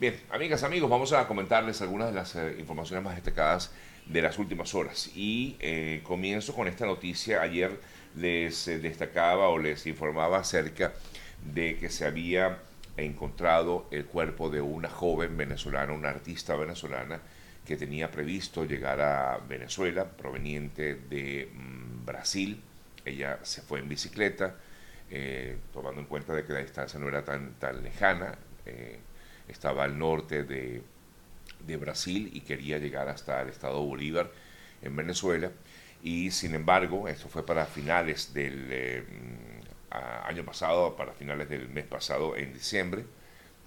Bien, amigas, amigos, vamos a comentarles algunas de las eh, informaciones más destacadas de las últimas horas. Y eh, comienzo con esta noticia. Ayer les eh, destacaba o les informaba acerca de que se había encontrado el cuerpo de una joven venezolana, una artista venezolana, que tenía previsto llegar a Venezuela, proveniente de mm, Brasil. Ella se fue en bicicleta, tomando en cuenta de que la distancia no era tan, tan lejana estaba al norte de, Brasil y quería llegar hasta el estado Bolívar en Venezuela. Y sin embargo, esto fue para finales del eh, año pasado, para finales del mes pasado, en diciembre.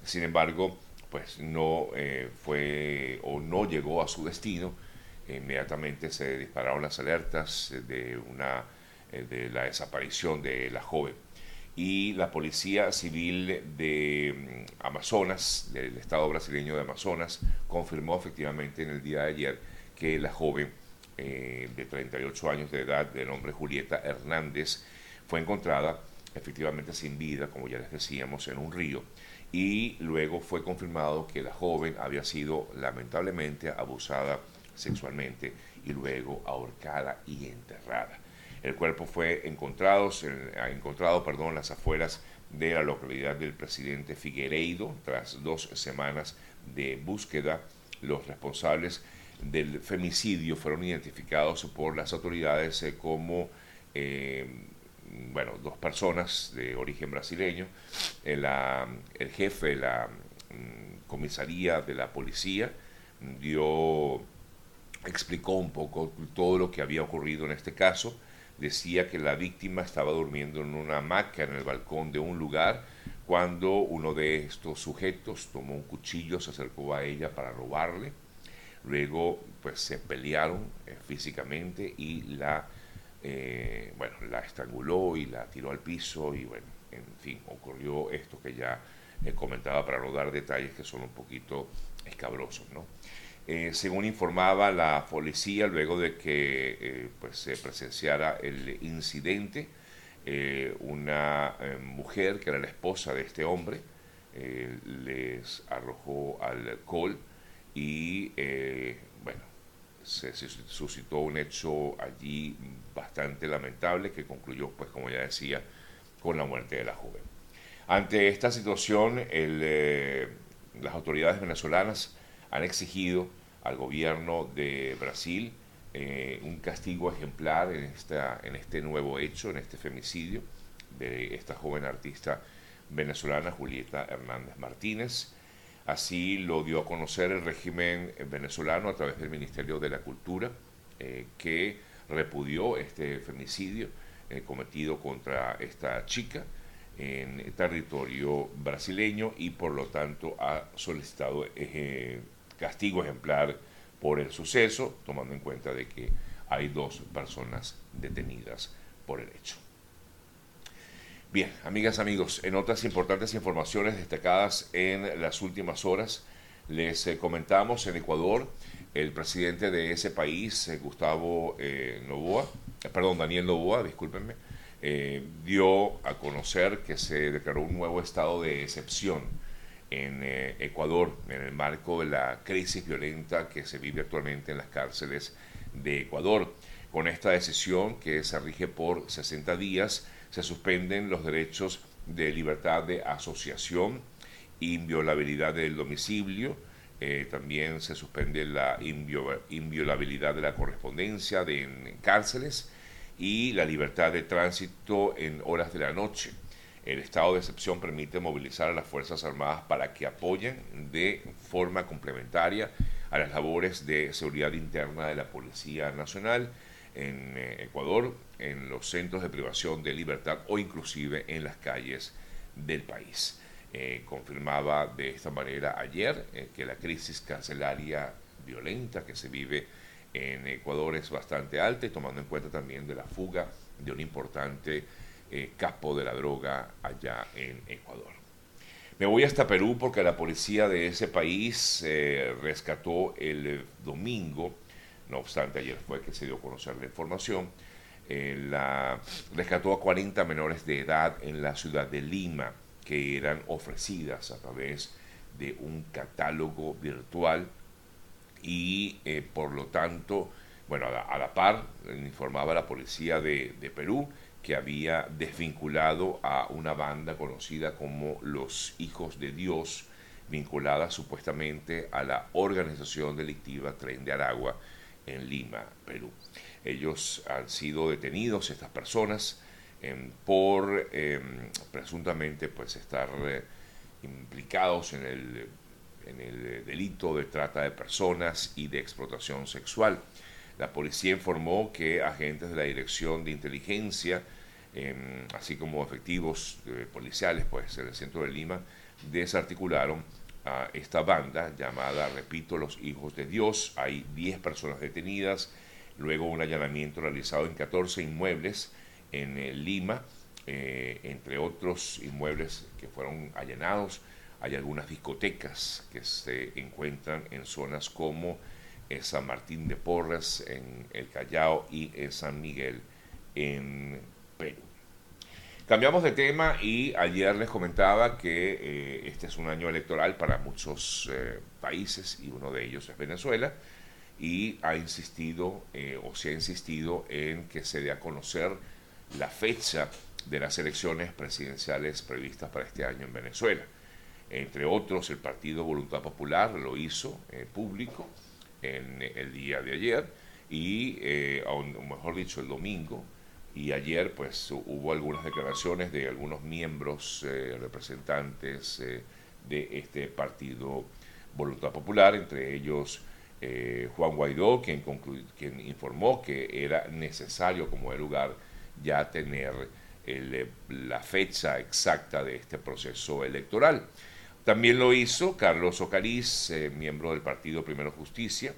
Sin embargo, pues no eh, fue o no llegó a su destino. Inmediatamente se dispararon las alertas de, una, eh, de la desaparición de la joven y la Policía Civil de mm, Amazonas, del Estado brasileño de Amazonas, confirmó efectivamente en el día de ayer que la joven eh, de 38 años de edad, de nombre Julieta Hernández, fue encontrada efectivamente sin vida, como ya les decíamos, en un río, y luego fue confirmado que la joven había sido lamentablemente abusada sexualmente y luego ahorcada y enterrada. El cuerpo fue encontrado, encontrado perdón, en las afueras de la localidad del presidente Figueiredo tras dos semanas de búsqueda. Los responsables del femicidio fueron identificados por las autoridades eh, como eh, bueno, dos personas de origen brasileño. El, el jefe de la mm, comisaría de la policía dio explicó un poco todo lo que había ocurrido en este caso decía que la víctima estaba durmiendo en una hamaca en el balcón de un lugar cuando uno de estos sujetos tomó un cuchillo, se acercó a ella para robarle. Luego, pues se pelearon eh, físicamente y la, eh, bueno, la estranguló y la tiró al piso y bueno, en fin, ocurrió esto que ya he comentaba para no dar detalles que son un poquito escabrosos, ¿no? Eh, según informaba la policía, luego de que eh, pues, se presenciara el incidente, eh, una mujer que era la esposa de este hombre les arrojó alcohol y bueno, se, suscitó un hecho allí bastante lamentable que concluyó, pues como ya decía, con la muerte de la joven. Ante esta situación, las autoridades venezolanas han exigido al gobierno de Brasil eh, un castigo ejemplar en, esta, en este nuevo hecho, en este femicidio de esta joven artista venezolana Julieta Hernández Martínez. Así lo dio a conocer el régimen venezolano a través del Ministerio de la Cultura, eh, que repudió este femicidio eh, cometido contra esta chica en territorio brasileño y por lo tanto ha solicitado castigo ejemplar por el suceso, tomando en cuenta de que hay dos personas detenidas por el hecho. Bien, amigas, amigos, en otras importantes informaciones destacadas en las últimas horas, les eh, comentamos en Ecuador, el presidente de ese país, eh, Gustavo eh, Novoa, perdón, Daniel Novoa, discúlpenme, dio a conocer que se declaró un nuevo estado de excepción en eh, Ecuador en el marco de la crisis violenta que se vive actualmente en las cárceles de Ecuador. Con esta decisión que se rige por 60 días, se suspenden los derechos de libertad de asociación, inviolabilidad del domicilio, eh, también se suspende la inviolabilidad de la correspondencia de, en cárceles y la libertad de tránsito en horas de la noche. El estado de excepción permite movilizar a las Fuerzas Armadas para que apoyen de forma complementaria a las labores de seguridad interna de la Policía Nacional en eh, Ecuador, en los centros de privación de libertad o inclusive en las calles del país. Eh, confirmaba de esta manera ayer eh, que la crisis carcelaria violenta que se vive en Ecuador es bastante alta tomando en cuenta también de la fuga de un importante eh, capo de la droga allá en Ecuador. Me voy hasta Perú porque la policía de ese país eh, rescató el domingo, no obstante ayer fue que se dio a conocer la información, eh, la, rescató a 40 menores de edad en la ciudad de Lima que eran ofrecidas a través de un catálogo virtual y por lo tanto, bueno, a la, par informaba la policía de, Perú que había desvinculado a una banda conocida como los Hijos de Dios, vinculada supuestamente a la organización delictiva Tren de Aragua en Lima, Perú. Ellos han sido detenidos, estas personas, em, por em, presuntamente pues estar eh, implicados en el, en el delito de trata de personas y de explotación sexual. La policía informó que agentes de la Dirección de Inteligencia, em, así como efectivos eh, policiales pues, en el centro de Lima, desarticularon a esta banda llamada, repito, Los Hijos de Dios. Hay 10 personas detenidas, luego un allanamiento realizado en 14 inmuebles en eh, Lima, eh, entre otros inmuebles que fueron allanados. Hay algunas discotecas que se encuentran en zonas como San Martín de Porres, en el Callao y en San Miguel, en Perú. Cambiamos de tema y ayer les comentaba que eh, este es un año electoral para muchos eh, países y uno de ellos es Venezuela y ha insistido eh, o se ha insistido en que se dé a conocer la fecha de las elecciones presidenciales previstas para este año en Venezuela. Entre otros, el Partido Voluntad Popular lo hizo público en el día de ayer y, o mejor dicho, el domingo, y ayer pues hubo algunas declaraciones de algunos miembros, eh, representantes eh, de este partido Voluntad Popular, entre ellos eh, Juan Guaidó, quien, quien informó que era necesario como de lugar ya tener la fecha exacta de este proceso electoral. También lo hizo Carlos Ocariz, miembro del partido Primero Justicia,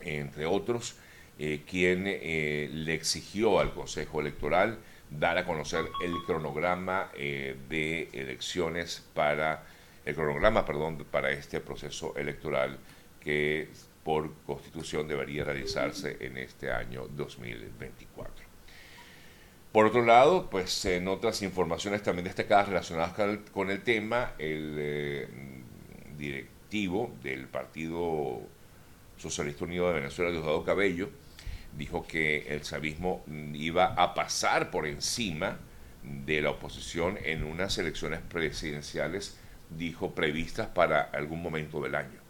entre otros, eh, quien eh, le exigió al Consejo Electoral dar a conocer el cronograma eh, de elecciones para el cronograma, perdón, para este proceso electoral que por constitución debería realizarse en este año 2024. Por otro lado, pues en otras informaciones también destacadas relacionadas con el, tema, el directivo del Partido Socialista Unido de Venezuela, Diosdado Cabello, dijo que el chavismo iba a pasar por encima de la oposición en unas elecciones presidenciales, dijo, previstas para algún momento del año.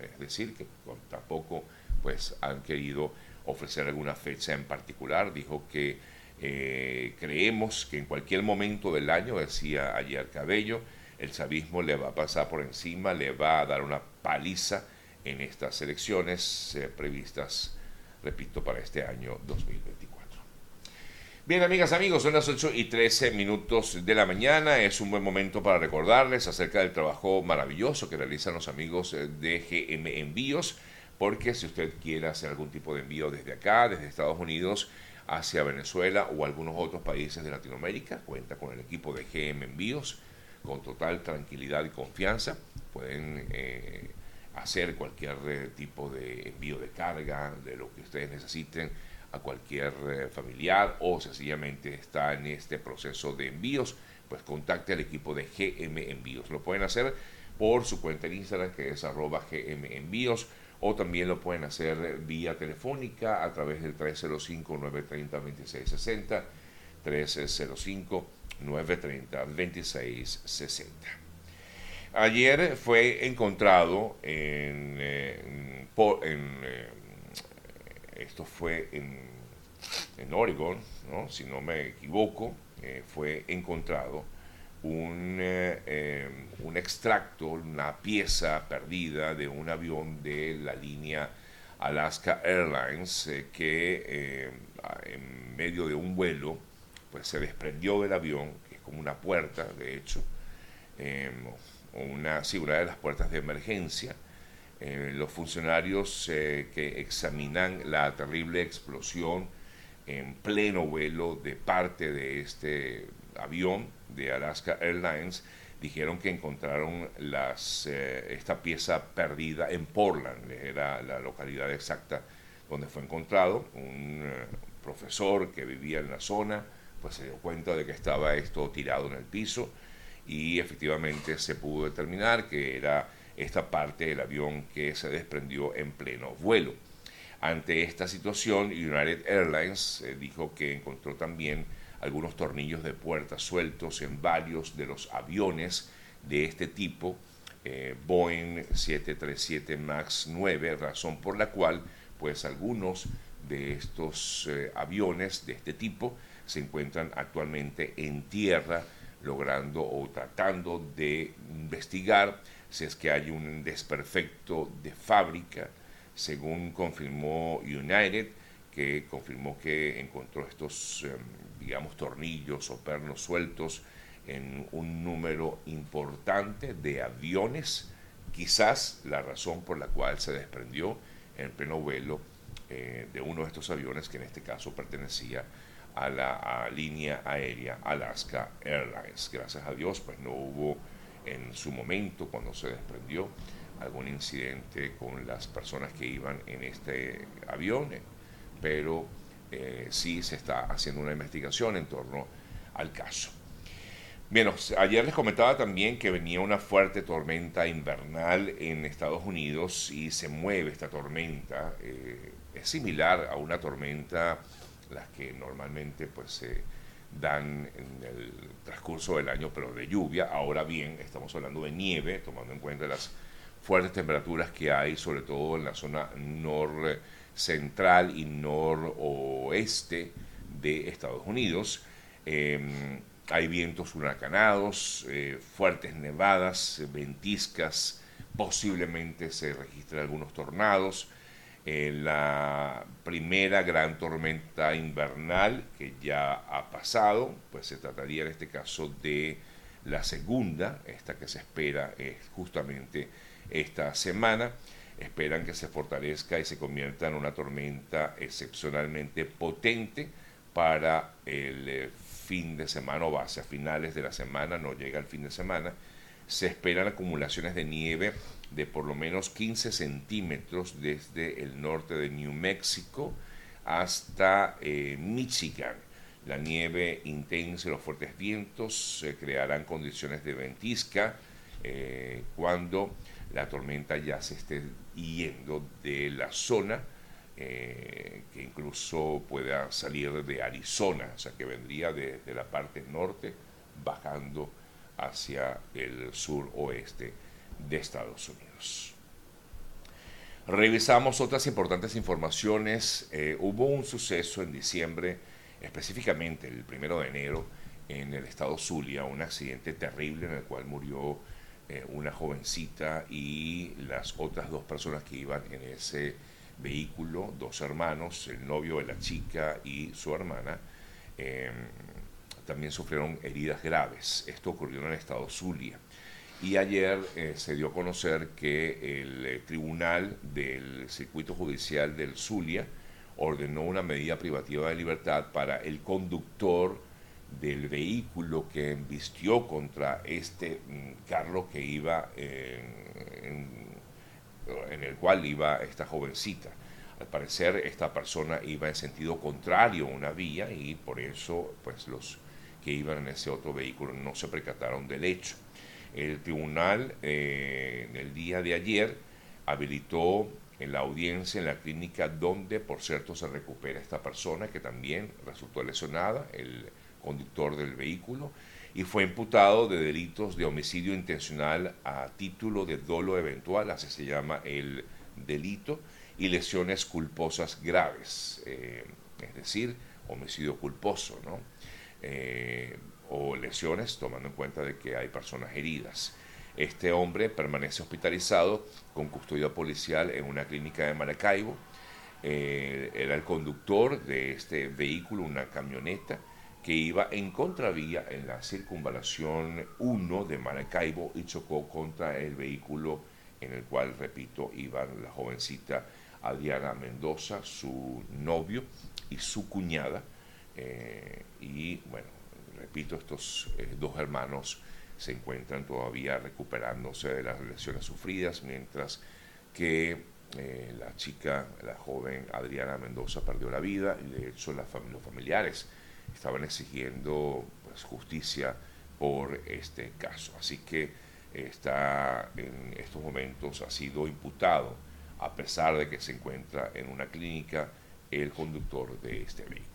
Es decir, que tampoco pues, han querido ofrecer alguna fecha en particular. Dijo que eh, creemos que en cualquier momento del año, decía ayer Cabello, el chavismo le va a pasar por encima, le va a dar una paliza en estas elecciones eh, previstas repito, para este año 2024. Bien, amigas, amigos, son las 8 y 13 minutos de la mañana. Es un buen momento para recordarles acerca del trabajo maravilloso que realizan los amigos eh, de GM Envíos, porque si usted quiere hacer algún tipo de envío desde acá, desde Estados Unidos, hacia Venezuela o algunos otros países de Latinoamérica, cuenta con el equipo de GM Envíos con total tranquilidad y confianza. Pueden eh, hacer cualquier eh, tipo de envío de carga, de lo que ustedes necesiten a cualquier eh, familiar o sencillamente está en este proceso de envíos, pues contacte al equipo de GM Envíos. Lo pueden hacer por su cuenta en Instagram que es arroba GM Envíos o también lo pueden hacer vía telefónica a través del 305-930-2660, 305-930-2660. Ayer fue encontrado en, eh, eh, esto fue en, en Oregon, ¿no? si no me equivoco, eh, fue encontrado un, un extracto, una pieza perdida de un avión de la línea Alaska Airlines que en medio de un vuelo pues se desprendió del avión, es como una puerta, de hecho, una, seguridad de las puertas de emergencia. Eh, los funcionarios eh, que examinan la terrible explosión en pleno vuelo de parte de este avión de Alaska Airlines dijeron que encontraron eh, esta pieza perdida en Portland, era la localidad exacta donde fue encontrado. Un profesor que vivía en la zona pues se dio cuenta de que estaba esto tirado en el piso y efectivamente se pudo determinar que era esta parte del avión que se desprendió en pleno vuelo. Ante esta situación, United Airlines eh, dijo que encontró también algunos tornillos de puerta sueltos en varios de los aviones de este tipo, eh, Boeing 737 MAX 9, razón por la cual pues algunos de estos eh, aviones de este tipo se encuentran actualmente en tierra logrando o tratando de investigar si es que hay un desperfecto de fábrica, según confirmó United, que confirmó que encontró estos, em, digamos, tornillos o pernos sueltos en un número importante de aviones, quizás la razón por la cual se desprendió en pleno vuelo eh, de uno de estos aviones, que en este caso pertenecía a la línea aérea Alaska Airlines. Gracias a Dios, pues no hubo en su momento, cuando se desprendió, algún incidente con las personas que iban en este avión, pero eh, sí se está haciendo una investigación en torno al caso. Bien, ayer les comentaba también que venía una fuerte tormenta invernal en Estados Unidos y se mueve esta tormenta. Eh, es similar a una tormenta, las que normalmente pues se dan en el transcurso del año, pero de lluvia. Ahora bien, estamos hablando de nieve, tomando en cuenta las fuertes temperaturas que hay, sobre todo en la zona nor central y noroeste de Estados Unidos. Em, hay vientos huracanados, eh, fuertes nevadas, ventiscas, posiblemente se registren algunos tornados. Eh, la primera gran tormenta invernal que ya ha pasado, pues se trataría en este caso de la segunda, esta que se espera es justamente esta semana. Esperan que se fortalezca y se convierta en una tormenta excepcionalmente potente para el eh, fin de semana o hacia finales de la semana, no llega el fin de semana. Se esperan acumulaciones de nieve de por lo menos 15 centímetros desde el norte de New Mexico hasta eh, Michigan. La nieve intensa y los fuertes vientos se crearán condiciones de ventisca eh, cuando la tormenta ya se esté yendo de la zona, eh, que incluso pueda salir de Arizona, o sea que vendría de, la parte norte bajando hacia el sur oeste de Estados Unidos. Revisamos otras importantes informaciones. Eh, hubo un suceso en diciembre, específicamente el primero de enero, en el estado Zulia, un accidente terrible en el cual murió eh, una jovencita y las otras dos personas que iban en ese vehículo, dos hermanos, el novio de la chica y su hermana, em, también sufrieron heridas graves. Esto ocurrió en el estado Zulia. Y ayer eh, se dio a conocer que el eh, tribunal del circuito judicial del Zulia ordenó una medida privativa de libertad para el conductor del vehículo que embistió contra este mm, carro que iba en, el cual iba esta jovencita. Al parecer esta persona iba en sentido contrario a una vía y por eso pues los que iban en ese otro vehículo no se percataron del hecho. El tribunal eh, el día de ayer habilitó en la audiencia en la clínica donde, por cierto, se recupera esta persona que también resultó lesionada, el conductor del vehículo, y fue imputado de delitos de homicidio intencional a título de dolo eventual, así se llama el delito, y lesiones culposas graves, eh, es decir, homicidio culposo, ¿no? Eh, o lesiones, tomando en cuenta de que hay personas heridas. Este hombre permanece hospitalizado con custodia policial en una clínica de Maracaibo. Eh, era el conductor de este vehículo, una camioneta, que iba en contravía en la circunvalación 1 de Maracaibo y chocó contra el vehículo en el cual, repito, iban la jovencita Adriana Mendoza, su novio y su cuñada. Eh, y bueno, repito, estos eh, dos hermanos se encuentran todavía recuperándose de las lesiones sufridas, mientras que eh, la chica, la joven Adriana Mendoza, perdió la vida y de hecho los familiares estaban exigiendo pues, justicia por este caso. Así que está en estos momentos, ha sido imputado, a pesar de que se encuentra en una clínica, el conductor de este vehículo.